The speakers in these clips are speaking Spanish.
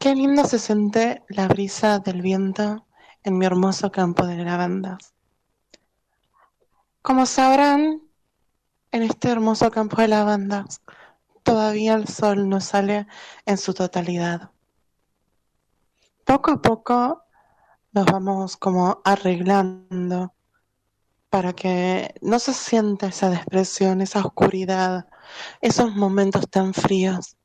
Qué lindo se siente la brisa del viento en mi hermoso campo de lavandas. Como sabrán, en este hermoso campo de lavandas todavía el sol no sale en su totalidad. Poco a poco nos vamos como arreglando para que no se sienta esa depresión, esa oscuridad, esos momentos tan fríos.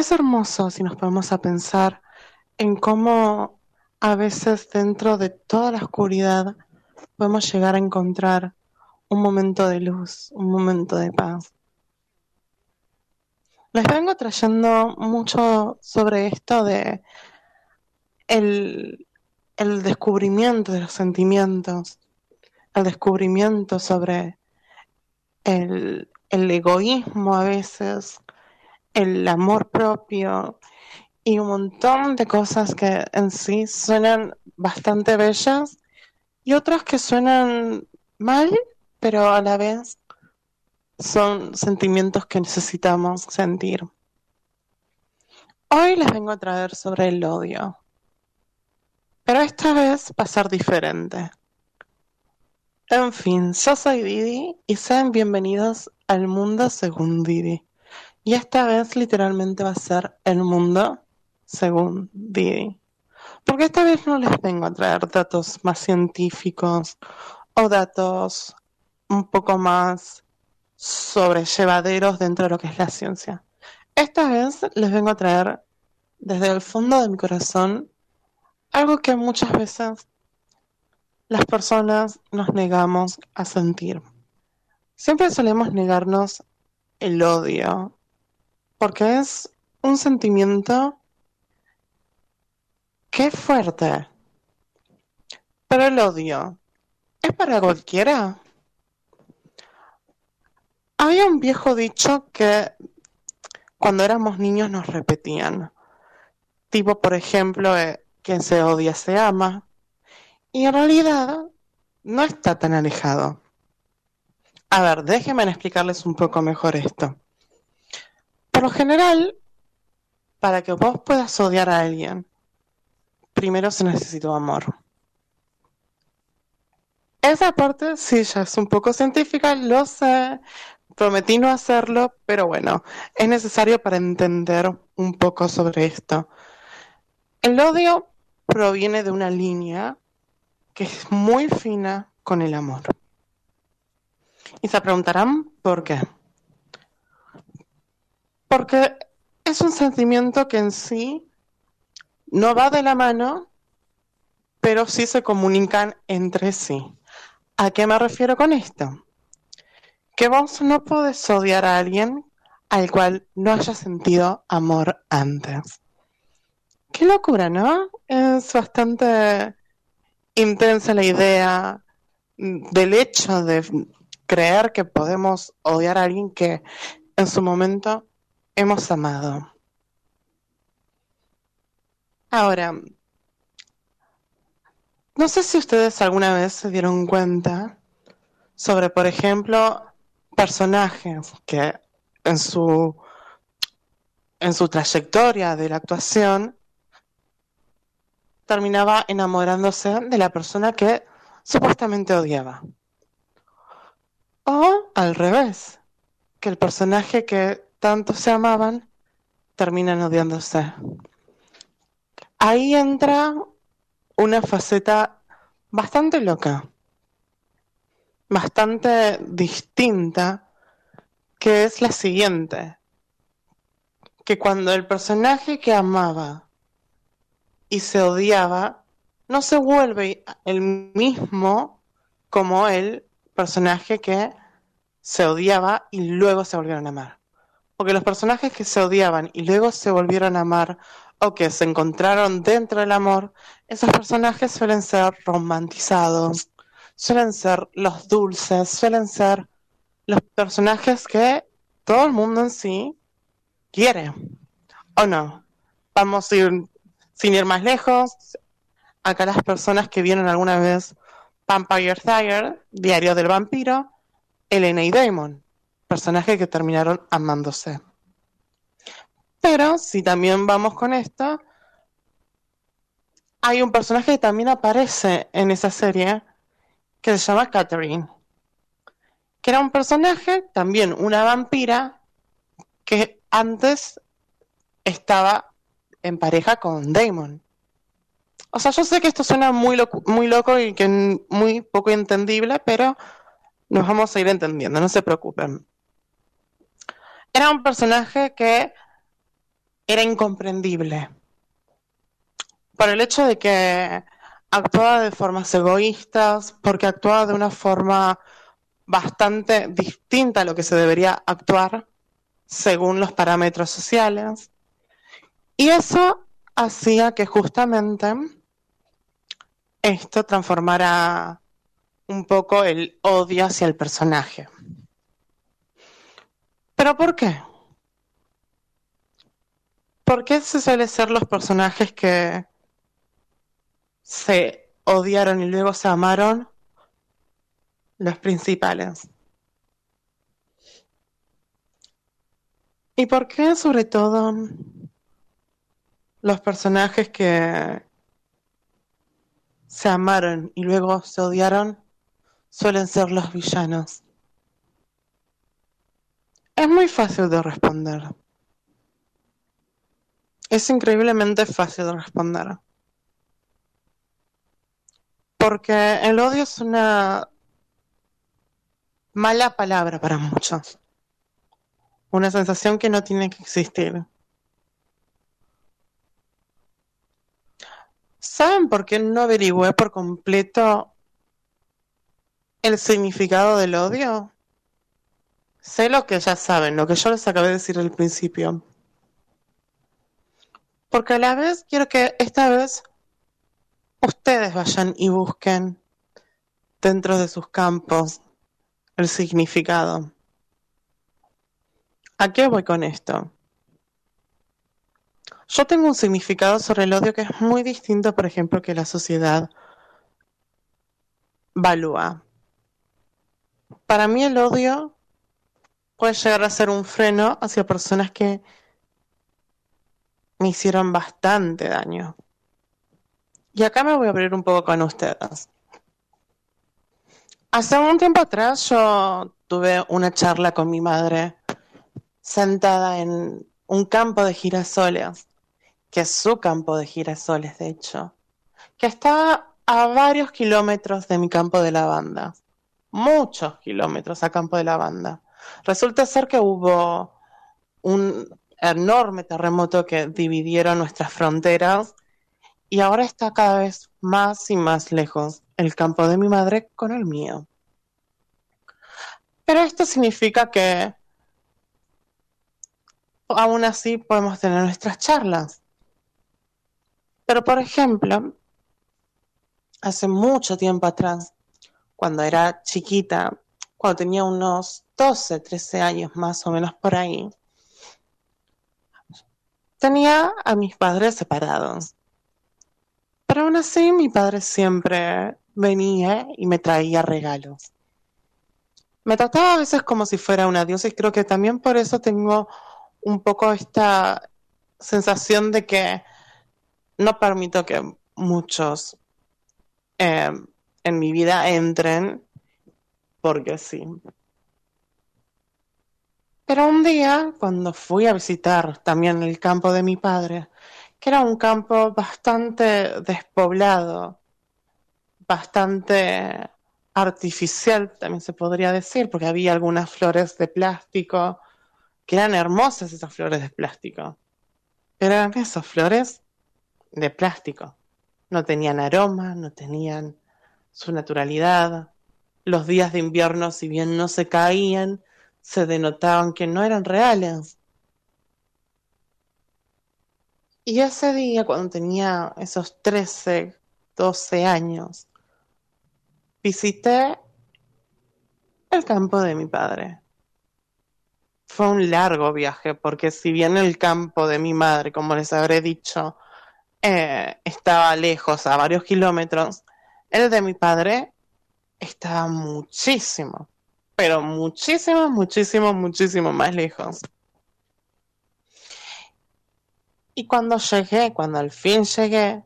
Es hermoso si nos ponemos a pensar en cómo a veces dentro de toda la oscuridad podemos llegar a encontrar un momento de luz, un momento de paz. Les vengo trayendo mucho sobre esto de el, el descubrimiento de los sentimientos, el descubrimiento sobre el, el egoísmo a veces, el amor propio y un montón de cosas que en sí suenan bastante bellas y otras que suenan mal, pero a la vez son sentimientos que necesitamos sentir. Hoy les vengo a traer sobre el odio, pero esta vez va a ser diferente. En fin, yo soy Didi y sean bienvenidos al mundo según Didi. Y esta vez literalmente va a ser el mundo según Didi. Porque esta vez no les vengo a traer datos más científicos o datos un poco más sobrellevaderos dentro de lo que es la ciencia. Esta vez les vengo a traer desde el fondo de mi corazón algo que muchas veces las personas nos negamos a sentir. Siempre solemos negarnos el odio, porque es un sentimiento que es fuerte. Pero el odio, ¿es para cualquiera? Había un viejo dicho que cuando éramos niños nos repetían. Tipo, por ejemplo, eh, quien se odia se ama. Y en realidad no está tan alejado. A ver, déjenme explicarles un poco mejor esto. Por lo general, para que vos puedas odiar a alguien, primero se necesita amor. Esa parte sí ya es un poco científica, lo sé, Prometí no hacerlo, pero bueno, es necesario para entender un poco sobre esto. El odio proviene de una línea que es muy fina con el amor. Y se preguntarán por qué. Porque es un sentimiento que en sí no va de la mano, pero sí se comunican entre sí. ¿A qué me refiero con esto? que vos no podés odiar a alguien al cual no hayas sentido amor antes. Qué locura, ¿no? Es bastante intensa la idea del hecho de creer que podemos odiar a alguien que en su momento hemos amado. Ahora, no sé si ustedes alguna vez se dieron cuenta sobre, por ejemplo, personajes que en su en su trayectoria de la actuación terminaba enamorándose de la persona que supuestamente odiaba. O al revés, que el personaje que tanto se amaban terminan odiándose. Ahí entra una faceta bastante loca bastante distinta, que es la siguiente, que cuando el personaje que amaba y se odiaba, no se vuelve el mismo como el personaje que se odiaba y luego se volvieron a amar. Porque los personajes que se odiaban y luego se volvieron a amar o que se encontraron dentro del amor, esos personajes suelen ser romantizados, suelen ser los dulces, suelen ser los personajes que todo el mundo en sí quiere. ¿O no? Vamos a ir sin ir más lejos. Acá las personas que vieron alguna vez Vampire Diary, Diario del Vampiro, Elena y Damon, personajes que terminaron amándose. Pero si también vamos con esto, hay un personaje que también aparece en esa serie que se llama Catherine, que era un personaje, también una vampira, que antes estaba en pareja con Damon. O sea, yo sé que esto suena muy loco, muy loco y que muy poco entendible, pero nos vamos a ir entendiendo, no se preocupen. Era un personaje que era incomprendible por el hecho de que actuaba de formas egoístas, porque actuaba de una forma bastante distinta a lo que se debería actuar según los parámetros sociales. Y eso hacía que justamente esto transformara un poco el odio hacia el personaje. ¿Pero por qué? ¿Por qué se suele ser los personajes que se odiaron y luego se amaron los principales? ¿Y por qué sobre todo los personajes que se amaron y luego se odiaron suelen ser los villanos? Es muy fácil de responder. Es increíblemente fácil de responder. Porque el odio es una mala palabra para muchos. Una sensación que no tiene que existir. ¿Saben por qué no averigüé por completo el significado del odio? Sé lo que ya saben, lo que yo les acabé de decir al principio. Porque a la vez quiero que esta vez ustedes vayan y busquen dentro de sus campos el significado. ¿A qué voy con esto? Yo tengo un significado sobre el odio que es muy distinto, por ejemplo, que la sociedad valúa. Para mí el odio puede llegar a ser un freno hacia personas que me hicieron bastante daño. Y acá me voy a abrir un poco con ustedes. Hace un tiempo atrás yo tuve una charla con mi madre sentada en un campo de girasoles, que es su campo de girasoles, de hecho, que está a varios kilómetros de mi campo de lavanda, muchos kilómetros a campo de lavanda. Resulta ser que hubo un enorme terremoto que dividieron nuestras fronteras y ahora está cada vez más y más lejos el campo de mi madre con el mío. Pero esto significa que aún así podemos tener nuestras charlas. Pero por ejemplo, hace mucho tiempo atrás, cuando era chiquita, cuando tenía unos 12, 13 años más o menos por ahí, tenía a mis padres separados. Pero aún así mi padre siempre venía y me traía regalos. Me trataba a veces como si fuera una diosa y creo que también por eso tengo un poco esta sensación de que no permito que muchos eh, en mi vida entren porque sí. Pero un día, cuando fui a visitar también el campo de mi padre, que era un campo bastante despoblado, bastante artificial, también se podría decir, porque había algunas flores de plástico, que eran hermosas esas flores de plástico. Pero eran esas flores de plástico. No tenían aroma, no tenían su naturalidad, los días de invierno, si bien no se caían, se denotaban que no eran reales. Y ese día, cuando tenía esos 13, 12 años, visité el campo de mi padre. Fue un largo viaje, porque si bien el campo de mi madre, como les habré dicho, eh, estaba lejos, a varios kilómetros, el de mi padre estaba muchísimo, pero muchísimo, muchísimo, muchísimo más lejos. Y cuando llegué, cuando al fin llegué,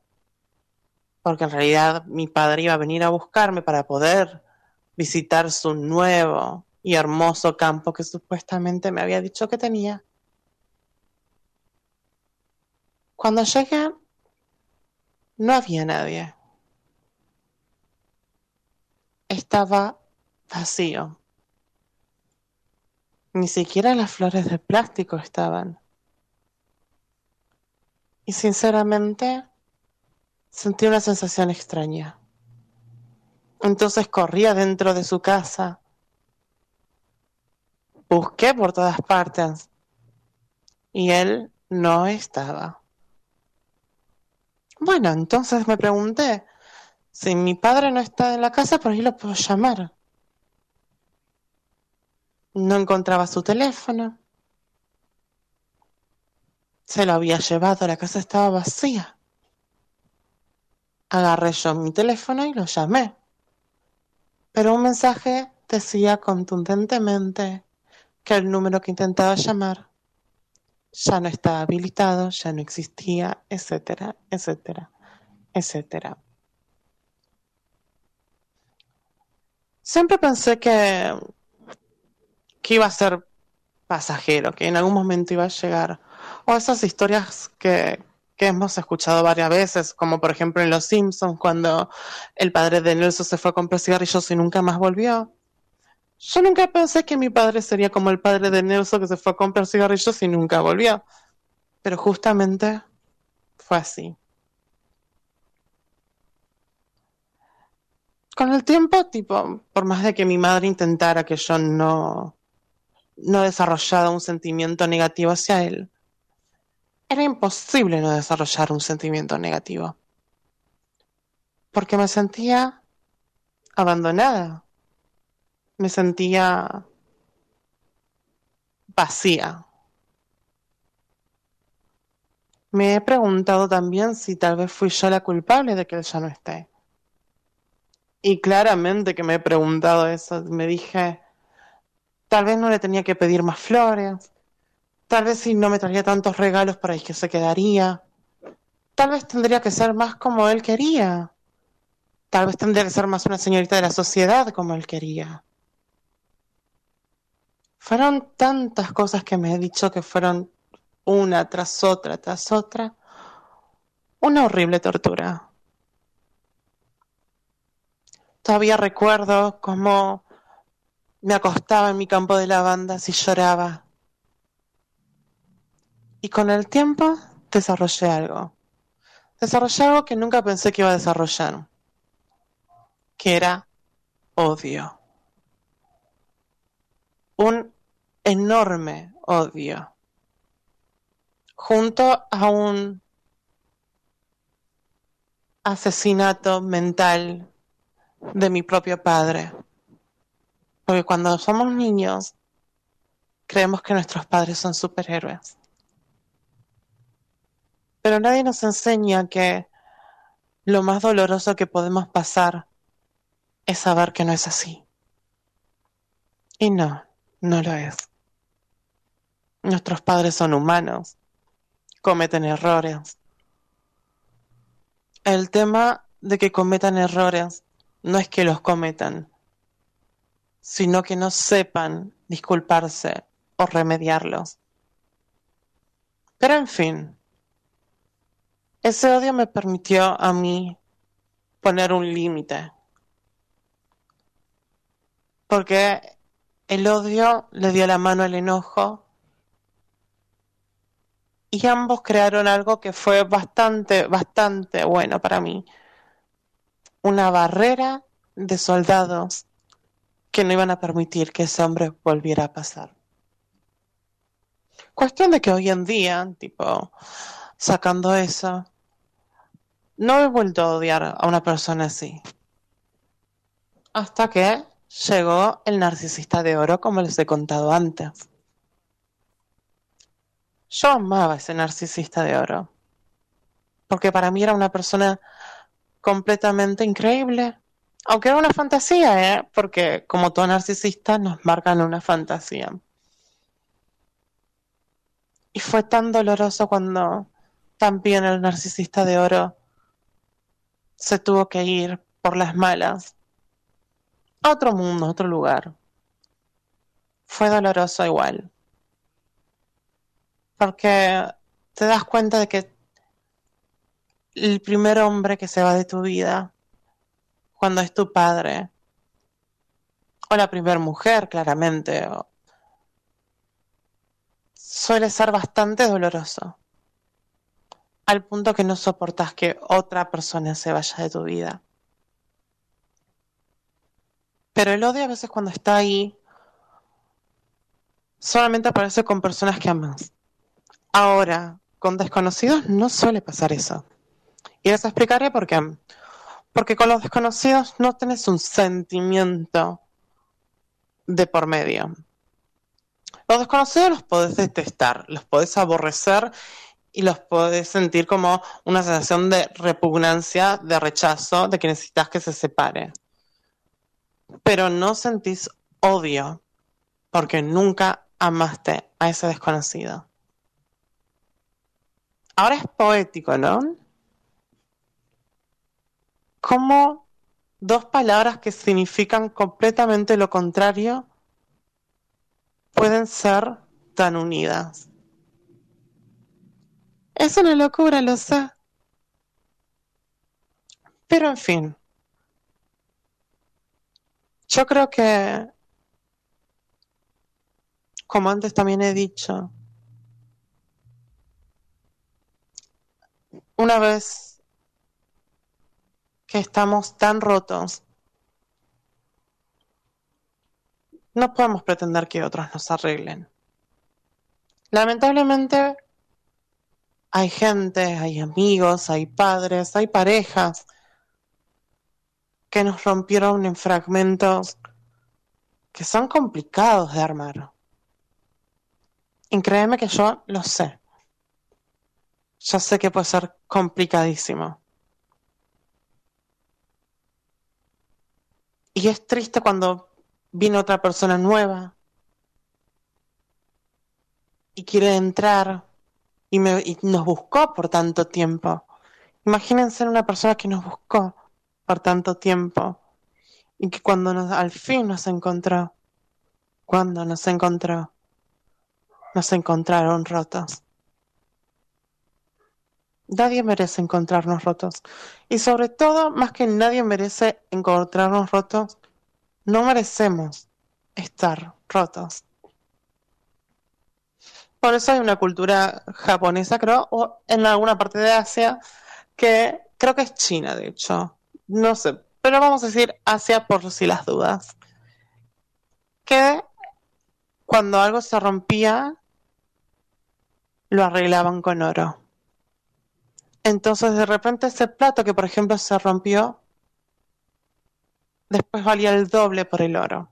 porque en realidad mi padre iba a venir a buscarme para poder visitar su nuevo y hermoso campo que supuestamente me había dicho que tenía. Cuando llegué, no había nadie. Estaba vacío. Ni siquiera las flores de plástico estaban. Y sinceramente sentí una sensación extraña. Entonces corrí dentro de su casa. Busqué por todas partes. Y él no estaba. Bueno, entonces me pregunté, si mi padre no está en la casa, por ahí lo puedo llamar. No encontraba su teléfono. Se lo había llevado, la casa estaba vacía. Agarré yo mi teléfono y lo llamé. Pero un mensaje decía contundentemente que el número que intentaba llamar ya no estaba habilitado, ya no existía, etcétera, etcétera, etcétera. Siempre pensé que que iba a ser pasajero, que en algún momento iba a llegar. O esas historias que, que hemos escuchado varias veces, como por ejemplo en Los Simpsons, cuando el padre de Nelson se fue a comprar cigarrillos y nunca más volvió. Yo nunca pensé que mi padre sería como el padre de Nelson que se fue a comprar cigarrillos y nunca volvió. Pero justamente fue así. Con el tiempo, tipo, por más de que mi madre intentara que yo no, no desarrollaba un sentimiento negativo hacia él, era imposible no desarrollar un sentimiento negativo. Porque me sentía abandonada. Me sentía vacía. Me he preguntado también si tal vez fui yo la culpable de que él ya no esté. Y claramente que me he preguntado eso. Me dije, Tal vez no le tenía que pedir más flores. Tal vez si no me traía tantos regalos por ahí que se quedaría. Tal vez tendría que ser más como él quería. Tal vez tendría que ser más una señorita de la sociedad como él quería. Fueron tantas cosas que me he dicho que fueron una tras otra, tras otra. Una horrible tortura. Todavía recuerdo cómo me acostaba en mi campo de lavandas y lloraba. Y con el tiempo desarrollé algo. Desarrollé algo que nunca pensé que iba a desarrollar, que era odio. Un enorme odio. Junto a un asesinato mental de mi propio padre. Porque cuando somos niños, creemos que nuestros padres son superhéroes. Pero nadie nos enseña que lo más doloroso que podemos pasar es saber que no es así. Y no, no lo es. Nuestros padres son humanos, cometen errores. El tema de que cometan errores no es que los cometan, sino que no sepan disculparse o remediarlos. Pero en fin, ese odio me permitió a mí poner un límite. Porque el odio le dio la mano al enojo y ambos crearon algo que fue bastante, bastante bueno para mí. Una barrera de soldados que no iban a permitir que ese hombre volviera a pasar. Cuestión de que hoy en día, tipo, sacando eso, no he vuelto a odiar a una persona así. Hasta que llegó el narcisista de oro, como les he contado antes. Yo amaba a ese narcisista de oro, porque para mí era una persona completamente increíble, aunque era una fantasía, ¿eh? Porque como todo narcisista nos marcan una fantasía. Y fue tan doloroso cuando también el narcisista de oro se tuvo que ir por las malas a otro mundo, a otro lugar. Fue doloroso igual. Porque te das cuenta de que el primer hombre que se va de tu vida, cuando es tu padre, o la primera mujer, claramente, suele ser bastante doloroso. Al punto que no soportas que otra persona se vaya de tu vida. Pero el odio a veces cuando está ahí, solamente aparece con personas que amas. Ahora, con desconocidos no suele pasar eso. Y les explicaré por qué. Porque con los desconocidos no tenés un sentimiento de por medio. Los desconocidos los podés detestar, los podés aborrecer y los podés sentir como una sensación de repugnancia, de rechazo, de que necesitas que se separe. Pero no sentís odio porque nunca amaste a ese desconocido. Ahora es poético, ¿no? Como dos palabras que significan completamente lo contrario pueden ser tan unidas. Es una locura, lo sé. Pero en fin, yo creo que, como antes también he dicho, una vez que estamos tan rotos, no podemos pretender que otros nos arreglen. Lamentablemente hay gente, hay amigos, hay padres, hay parejas que nos rompieron en fragmentos que son complicados de armar. Y créeme que yo lo sé. Yo sé que puede ser complicadísimo. Y es triste cuando vino otra persona nueva y quiere entrar y, me, nos buscó por tanto tiempo. Imagínense una persona que nos buscó por tanto tiempo y que cuando nos, al fin nos encontró, cuando nos encontró, nos encontraron rotos. Nadie merece encontrarnos rotos. Y sobre todo, más que nadie merece encontrarnos rotos, no merecemos estar rotos. Por eso hay una cultura japonesa, creo, o en alguna parte de Asia, que creo que es China, de hecho. No sé, pero vamos a decir Asia por si las dudas. Que cuando algo se rompía, lo arreglaban con oro. Entonces de repente ese plato que por ejemplo se rompió, después valía el doble por el oro.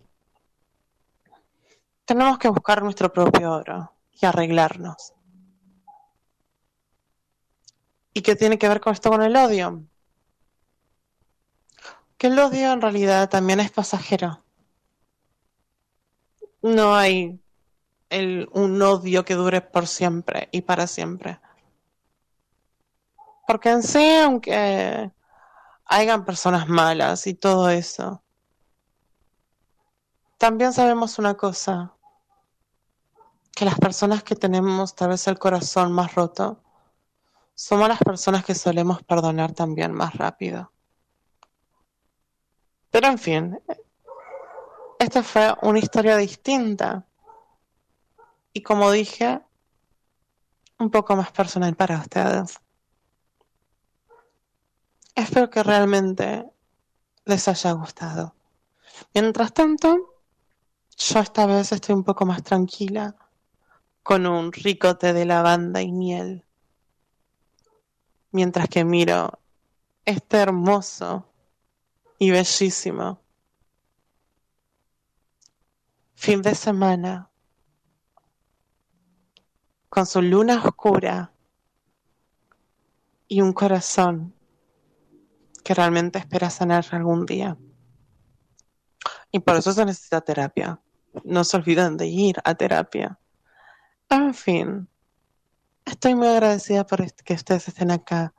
Tenemos que buscar nuestro propio oro y arreglarnos. ¿Y qué tiene que ver con esto con el odio? Que el odio en realidad también es pasajero. No hay un odio que dure por siempre y para siempre. Porque en sí, aunque hayan personas malas y todo eso. También sabemos una cosa, que las personas que tenemos tal vez el corazón más roto, somos las personas que solemos perdonar también más rápido. Pero en fin, esta fue una historia distinta y como dije, un poco más personal para ustedes. Espero que realmente les haya gustado. Mientras tanto, yo esta vez estoy un poco más tranquila con un rico té de lavanda y miel. Mientras que miro este hermoso y bellísimo fin de semana con su luna oscura y un corazón que realmente espera sanar algún día. Y por eso se necesita terapia. No se olviden de ir a terapia. En fin, estoy muy agradecida por que ustedes estén acá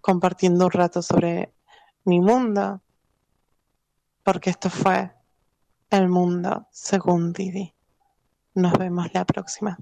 compartiendo un rato sobre mi mundo, porque esto fue El Mundo según Didi. Nos vemos la próxima.